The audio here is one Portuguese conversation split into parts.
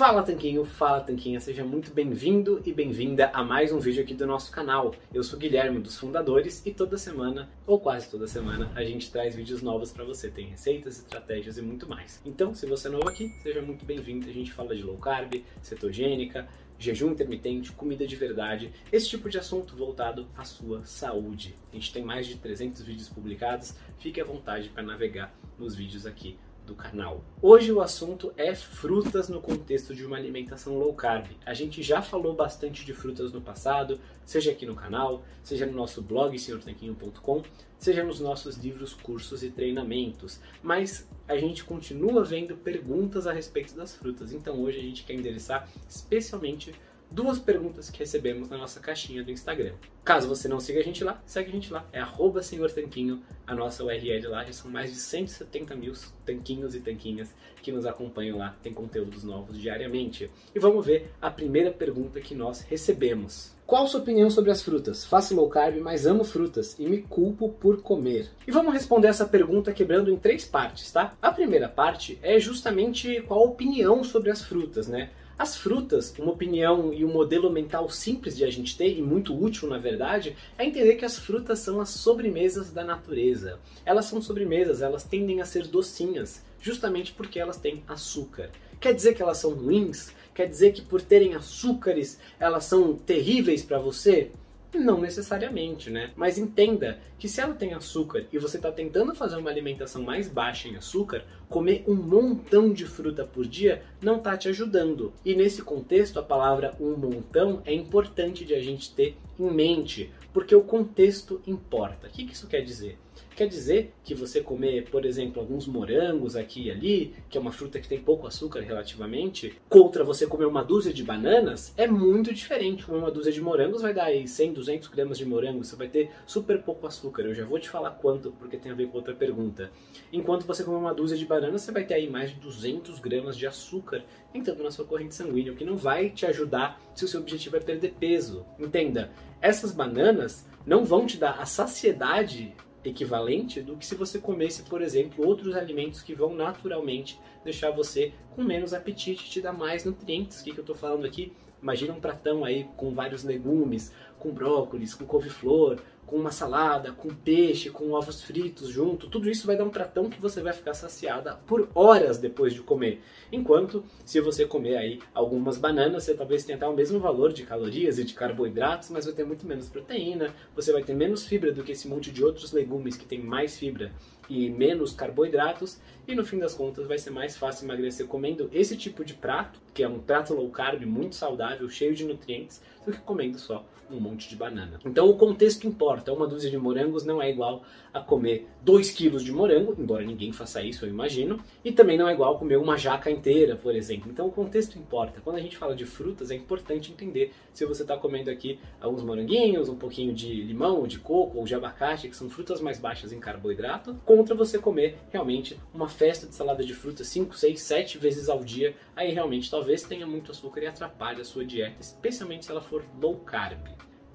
Fala Tanquinho, fala Tanquinha, seja muito bem-vindo e bem-vinda a mais um vídeo aqui do nosso canal. Eu sou o Guilherme, dos fundadores, e toda semana, ou quase toda semana, a gente traz vídeos novos para você. Tem receitas, estratégias e muito mais. Então, se você é novo aqui, seja muito bem-vindo. A gente fala de low carb, cetogênica, jejum intermitente, comida de verdade, esse tipo de assunto voltado à sua saúde. A gente tem mais de 300 vídeos publicados, fique à vontade para navegar nos vídeos aqui do canal. Hoje o assunto é frutas no contexto de uma alimentação low carb. A gente já falou bastante de frutas no passado, seja aqui no canal, seja no nosso blog senhortanquinho.com, seja nos nossos livros, cursos e treinamentos. Mas a gente continua vendo perguntas a respeito das frutas. Então hoje a gente quer endereçar especialmente duas perguntas que recebemos na nossa caixinha do Instagram. Caso você não siga a gente lá, segue a gente lá. É arroba Senhor Tanquinho, a nossa URL lá. Já são mais de 170 mil tanquinhos e tanquinhas que nos acompanham lá. Tem conteúdos novos diariamente. E vamos ver a primeira pergunta que nós recebemos. Qual sua opinião sobre as frutas? Faço low carb, mas amo frutas e me culpo por comer. E vamos responder essa pergunta quebrando em três partes, tá? A primeira parte é justamente qual a opinião sobre as frutas, né? As frutas, uma opinião e um modelo mental simples de a gente ter, e muito útil na verdade, é entender que as frutas são as sobremesas da natureza. Elas são sobremesas, elas tendem a ser docinhas, justamente porque elas têm açúcar. Quer dizer que elas são ruins? Quer dizer que por terem açúcares elas são terríveis para você? Não necessariamente, né? Mas entenda que se ela tem açúcar e você está tentando fazer uma alimentação mais baixa em açúcar, comer um montão de fruta por dia não está te ajudando. E nesse contexto, a palavra um montão é importante de a gente ter em mente, porque o contexto importa. O que isso quer dizer? Quer dizer que você comer, por exemplo, alguns morangos aqui e ali, que é uma fruta que tem pouco açúcar relativamente, contra você comer uma dúzia de bananas, é muito diferente. Comer uma dúzia de morangos vai dar aí 100, 200 gramas de morango, você vai ter super pouco açúcar. Eu já vou te falar quanto, porque tem a ver com outra pergunta. Enquanto você comer uma dúzia de bananas, você vai ter aí mais de 200 gramas de açúcar entrando na sua corrente sanguínea, o que não vai te ajudar se o seu objetivo é perder peso. Entenda, essas bananas não vão te dar a saciedade equivalente do que se você comesse, por exemplo, outros alimentos que vão naturalmente deixar você com menos apetite, te dar mais nutrientes. O que, que eu estou falando aqui? Imagina um pratão aí com vários legumes, com brócolis, com couve-flor, com uma salada, com peixe, com ovos fritos junto, tudo isso vai dar um pratão que você vai ficar saciada por horas depois de comer. Enquanto se você comer aí algumas bananas, você talvez tenha até o mesmo valor de calorias e de carboidratos, mas vai ter muito menos proteína, você vai ter menos fibra do que esse monte de outros legumes que tem mais fibra e menos carboidratos, e no fim das contas vai ser mais fácil emagrecer comendo esse tipo de prato, que é um prato low carb muito saudável, cheio de nutrientes, do que comendo só um monte de banana. Então o contexto importa. Uma dúzia de morangos não é igual a comer 2 quilos de morango, embora ninguém faça isso, eu imagino, e também não é igual comer uma jaca inteira, por exemplo. Então o contexto importa. Quando a gente fala de frutas, é importante entender se você está comendo aqui alguns moranguinhos, um pouquinho de limão, de coco ou de abacate, que são frutas mais baixas em carboidrato, contra você comer realmente uma festa de salada de frutas 5, 6, 7 vezes ao dia. Aí realmente talvez tenha muito açúcar e atrapalhe a sua dieta, especialmente se ela for low carb.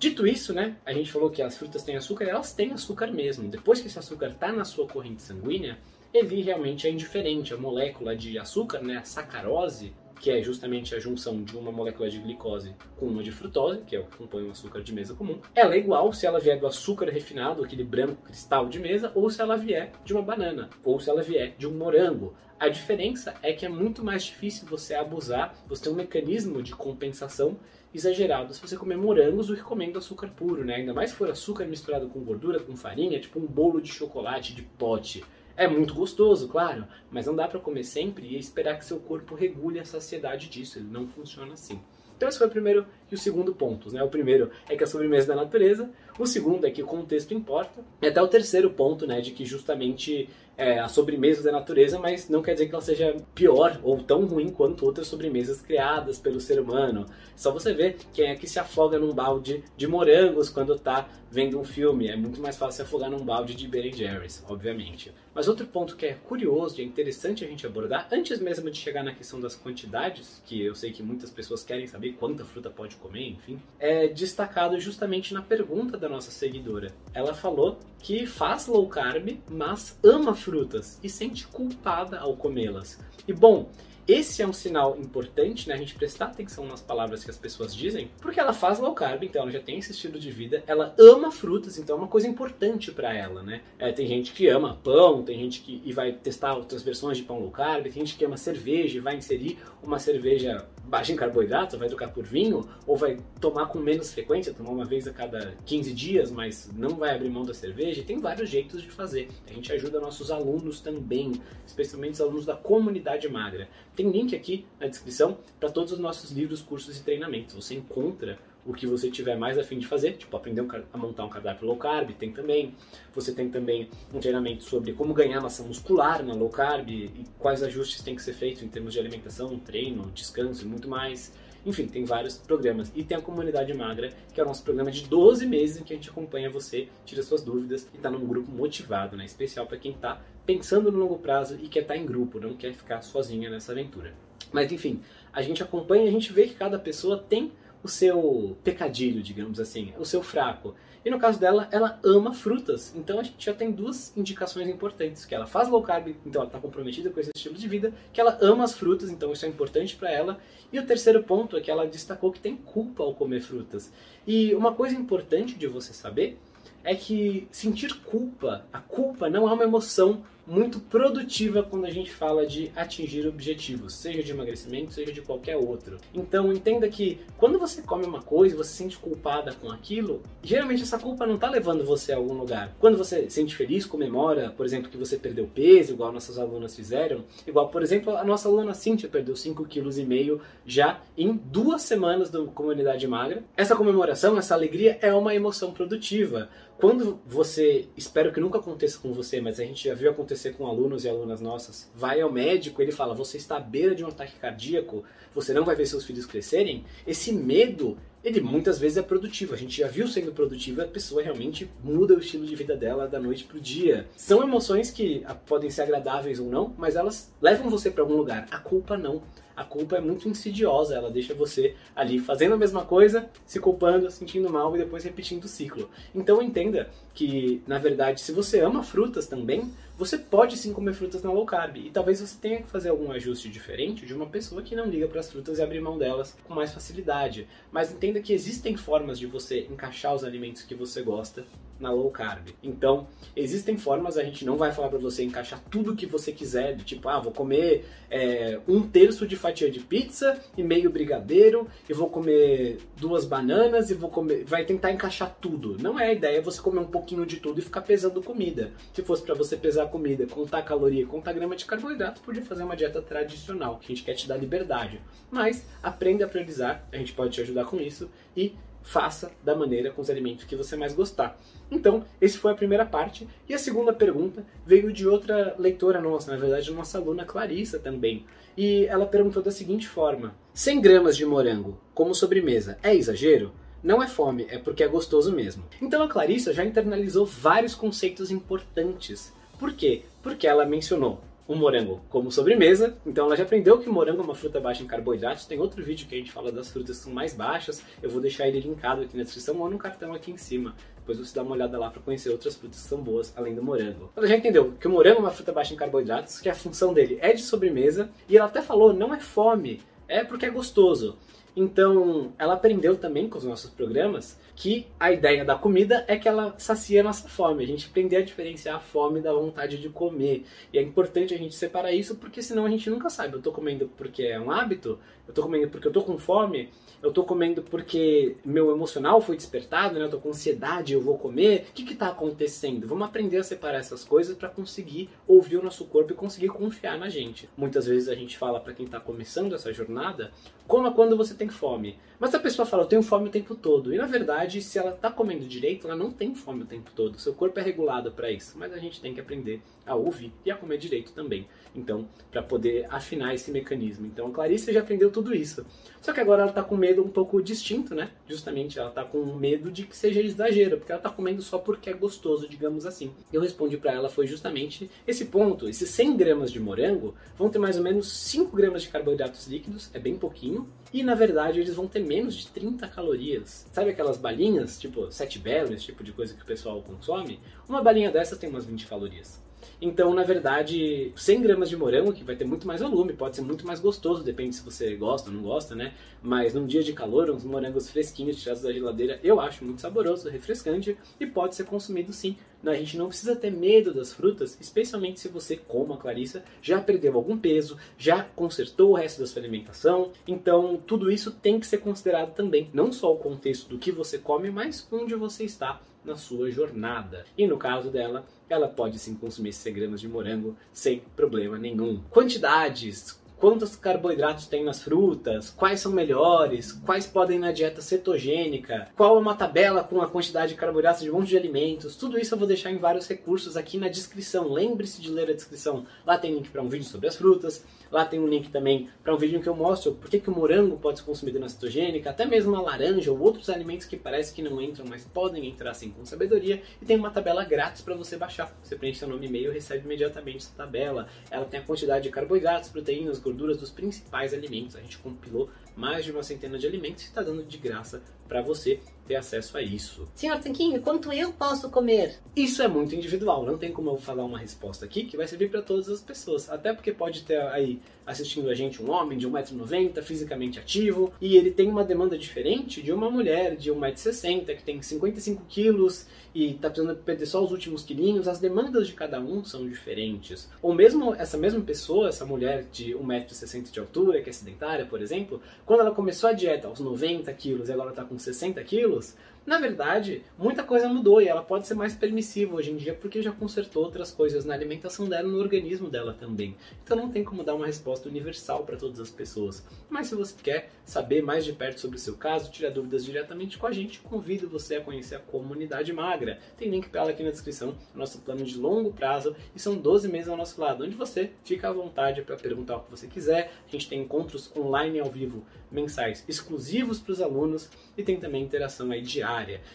Dito isso, né, a gente falou que as frutas têm açúcar, elas têm açúcar mesmo. Depois que esse açúcar está na sua corrente sanguínea, ele realmente é indiferente. A molécula de açúcar, né, a sacarose, que é justamente a junção de uma molécula de glicose com uma de frutose, que é o que compõe o açúcar de mesa comum, ela é igual se ela vier do açúcar refinado, aquele branco cristal de mesa, ou se ela vier de uma banana, ou se ela vier de um morango. A diferença é que é muito mais difícil você abusar, você tem um mecanismo de compensação exagerado se você comer morangos do que comendo açúcar puro, né? Ainda mais se for açúcar misturado com gordura, com farinha, tipo um bolo de chocolate de pote. É muito gostoso, claro, mas não dá para comer sempre e esperar que seu corpo regule a saciedade disso. Ele não funciona assim. Então esse foi o primeiro e o segundo pontos, né? O primeiro é que a sobremesa da natureza, o segundo é que o contexto importa, e até o terceiro ponto, né, de que justamente é, a sobremesa da natureza, mas não quer dizer que ela seja pior ou tão ruim quanto outras sobremesas criadas pelo ser humano. Só você ver quem é que se afoga num balde de morangos quando está vendo um filme. É muito mais fácil se afogar num balde de Ben Jerry's, obviamente. Mas outro ponto que é curioso e é interessante a gente abordar, antes mesmo de chegar na questão das quantidades, que eu sei que muitas pessoas querem saber quanta fruta pode comer, enfim, é destacado justamente na pergunta da nossa seguidora. Ela falou que faz low carb, mas ama frutas e sente culpada ao comê-las. E bom, esse é um sinal importante, né? A gente prestar atenção nas palavras que as pessoas dizem, porque ela faz low carb, então ela já tem esse estilo de vida, ela ama frutas, então é uma coisa importante para ela, né? É, tem gente que ama pão, tem gente que e vai testar outras versões de pão low carb, tem gente que ama cerveja e vai inserir uma cerveja baixa em carboidrato, vai trocar por vinho, ou vai tomar com menos frequência, tomar uma vez a cada 15 dias, mas não vai abrir mão da cerveja. Tem vários jeitos de fazer. A gente ajuda nossos alunos também, especialmente os alunos da comunidade magra. Tem link aqui na descrição para todos os nossos livros, cursos e treinamentos. Você encontra o que você tiver mais a fim de fazer, tipo aprender a montar um cardápio low carb, tem também. Você tem também um treinamento sobre como ganhar massa muscular na low carb e quais ajustes tem que ser feitos em termos de alimentação, treino, descanso e muito mais. Enfim, tem vários programas. E tem a Comunidade Magra, que é o nosso programa de 12 meses em que a gente acompanha você, tira suas dúvidas e está num grupo motivado, né? Especial para quem está pensando no longo prazo e quer estar tá em grupo, não quer ficar sozinha nessa aventura. Mas enfim, a gente acompanha a gente vê que cada pessoa tem o seu pecadilho, digamos assim, o seu fraco. E no caso dela, ela ama frutas. Então a gente já tem duas indicações importantes, que ela faz low carb, então ela está comprometida com esse estilo de vida, que ela ama as frutas, então isso é importante para ela. E o terceiro ponto é que ela destacou que tem culpa ao comer frutas. E uma coisa importante de você saber é que sentir culpa, a culpa não é uma emoção muito produtiva quando a gente fala de atingir objetivos, seja de emagrecimento, seja de qualquer outro. Então entenda que quando você come uma coisa e você se sente culpada com aquilo, geralmente essa culpa não está levando você a algum lugar. Quando você se sente feliz, comemora, por exemplo, que você perdeu peso, igual nossas alunas fizeram, igual, por exemplo, a nossa aluna Cíntia perdeu 5,5 kg já em duas semanas da comunidade magra. Essa comemoração, essa alegria é uma emoção produtiva. Quando você, espero que nunca aconteça com você, mas a gente já viu acontecer com alunos e alunas nossas, vai ao médico, ele fala, você está à beira de um ataque cardíaco, você não vai ver seus filhos crescerem, esse medo, ele muitas vezes é produtivo. A gente já viu sendo produtivo, a pessoa realmente muda o estilo de vida dela da noite pro dia. São emoções que ah, podem ser agradáveis ou não, mas elas levam você para algum lugar. A culpa não a culpa é muito insidiosa, ela deixa você ali fazendo a mesma coisa, se culpando, sentindo mal e depois repetindo o ciclo. Então entenda que, na verdade, se você ama frutas também, você pode sim comer frutas na low carb e talvez você tenha que fazer algum ajuste diferente de uma pessoa que não liga para as frutas e abrir mão delas com mais facilidade. Mas entenda que existem formas de você encaixar os alimentos que você gosta na low carb. Então, existem formas, a gente não vai falar para você encaixar tudo que você quiser, de tipo, ah, vou comer é, um terço de fatia de pizza e meio brigadeiro, e vou comer duas bananas e vou comer. Vai tentar encaixar tudo. Não é a ideia você comer um pouquinho de tudo e ficar pesando comida. Se fosse para você pesar comida, contar caloria, contar grama de carboidrato, podia fazer uma dieta tradicional, que a gente quer te dar liberdade. Mas aprenda a priorizar, a gente pode te ajudar com isso e faça da maneira com os alimentos que você mais gostar. Então, esse foi a primeira parte. E a segunda pergunta veio de outra leitora nossa, na verdade, nossa aluna Clarissa também. E ela perguntou da seguinte forma: 100 gramas de morango como sobremesa é exagero? Não é fome, é porque é gostoso mesmo. Então a Clarissa já internalizou vários conceitos importantes. Por quê? Porque ela mencionou o morango como sobremesa. Então ela já aprendeu que morango é uma fruta baixa em carboidratos. Tem outro vídeo que a gente fala das frutas que são mais baixas. Eu vou deixar ele linkado aqui na descrição ou no cartão aqui em cima. Depois você dá uma olhada lá para conhecer outras frutas que são boas além do morango. Ela já entendeu que o morango é uma fruta baixa em carboidratos, que a função dele é de sobremesa. E ela até falou, não é fome, é porque é gostoso. Então, ela aprendeu também com os nossos programas que a ideia da comida é que ela sacia a nossa fome. A gente aprender a diferenciar a fome da vontade de comer. E é importante a gente separar isso porque senão a gente nunca sabe. Eu estou comendo porque é um hábito, eu estou comendo porque eu estou com fome, eu estou comendo porque meu emocional foi despertado, né? eu estou com ansiedade, eu vou comer. O que está acontecendo? Vamos aprender a separar essas coisas para conseguir ouvir o nosso corpo e conseguir confiar na gente. Muitas vezes a gente fala para quem está começando essa jornada, coma quando você tem fome. Mas a pessoa fala, eu tenho fome o tempo todo. E na verdade, se ela está comendo direito, ela não tem fome o tempo todo. Seu corpo é regulado para isso. Mas a gente tem que aprender a ouvir e a comer direito também. Então, para poder afinar esse mecanismo. Então, a Clarice já aprendeu tudo isso. Só que agora ela está com medo um pouco distinto, né? Justamente, ela está com medo de que seja exagero, porque ela está comendo só porque é gostoso, digamos assim. Eu respondi para ela foi justamente esse ponto. Esses 100 gramas de morango vão ter mais ou menos 5 gramas de carboidratos líquidos, é bem pouquinho. E na verdade eles vão ter menos de 30 calorias. Sabe aquelas balinhas, tipo 7 belo, esse tipo de coisa que o pessoal consome? Uma balinha dessa tem umas 20 calorias. Então, na verdade, 100 gramas de morango, que vai ter muito mais volume, pode ser muito mais gostoso, depende se você gosta ou não gosta, né? Mas num dia de calor, uns morangos fresquinhos tirados da geladeira, eu acho muito saboroso, refrescante e pode ser consumido sim. A gente não precisa ter medo das frutas, especialmente se você, como a Clarissa, já perdeu algum peso, já consertou o resto da sua alimentação. Então, tudo isso tem que ser considerado também, não só o contexto do que você come, mas onde você está na sua jornada. E no caso dela, ela pode sim consumir 100 gramas de morango sem problema nenhum. Quantidades, quantos carboidratos tem nas frutas, quais são melhores, quais podem na dieta cetogênica, qual é uma tabela com a quantidade de carboidratos de um monte de alimentos, tudo isso eu vou deixar em vários recursos aqui na descrição. Lembre-se de ler a descrição. Lá tem link para um vídeo sobre as frutas, lá tem um link também para um vídeo em que eu mostro por que, que o morango pode ser consumido na cetogênica, até mesmo a laranja ou outros alimentos que parece que não entram, mas podem entrar assim com sabedoria. E tem uma tabela grátis para você baixar. Você preenche seu nome e e-mail e recebe imediatamente essa tabela. Ela tem a quantidade de carboidratos, proteínas, dos principais alimentos. A gente compilou mais de uma centena de alimentos e está dando de graça para você ter acesso a isso. Senhor Tanquinho, quanto eu posso comer? Isso é muito individual, não tem como eu falar uma resposta aqui que vai servir para todas as pessoas. Até porque pode ter aí assistindo a gente um homem de 1,90m, fisicamente ativo, e ele tem uma demanda diferente de uma mulher de 1,60m, que tem 55 quilos e está precisando perder só os últimos quilinhos. As demandas de cada um são diferentes. Ou mesmo essa mesma pessoa, essa mulher de 1,60m de altura, que é sedentária, por exemplo, quando ela começou a dieta aos 90 quilos e agora está com 60 quilos, na verdade, muita coisa mudou e ela pode ser mais permissiva hoje em dia porque já consertou outras coisas na alimentação dela e no organismo dela também. Então não tem como dar uma resposta universal para todas as pessoas. Mas se você quer saber mais de perto sobre o seu caso, tirar dúvidas diretamente com a gente, convido você a conhecer a comunidade magra. Tem link para ela aqui na descrição, nosso plano de longo prazo e são 12 meses ao nosso lado, onde você fica à vontade para perguntar o que você quiser. A gente tem encontros online ao vivo mensais exclusivos para os alunos e tem também interação aí diária.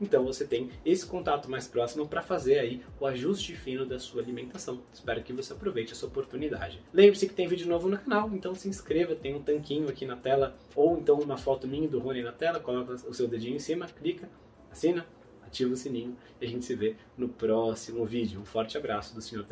Então você tem esse contato mais próximo para fazer aí o ajuste fino da sua alimentação. Espero que você aproveite essa oportunidade. Lembre-se que tem vídeo novo no canal, então se inscreva, tem um tanquinho aqui na tela ou então uma foto minha do Rony na tela, coloca o seu dedinho em cima, clica, assina, ativa o sininho e a gente se vê no próximo vídeo. Um forte abraço do senhor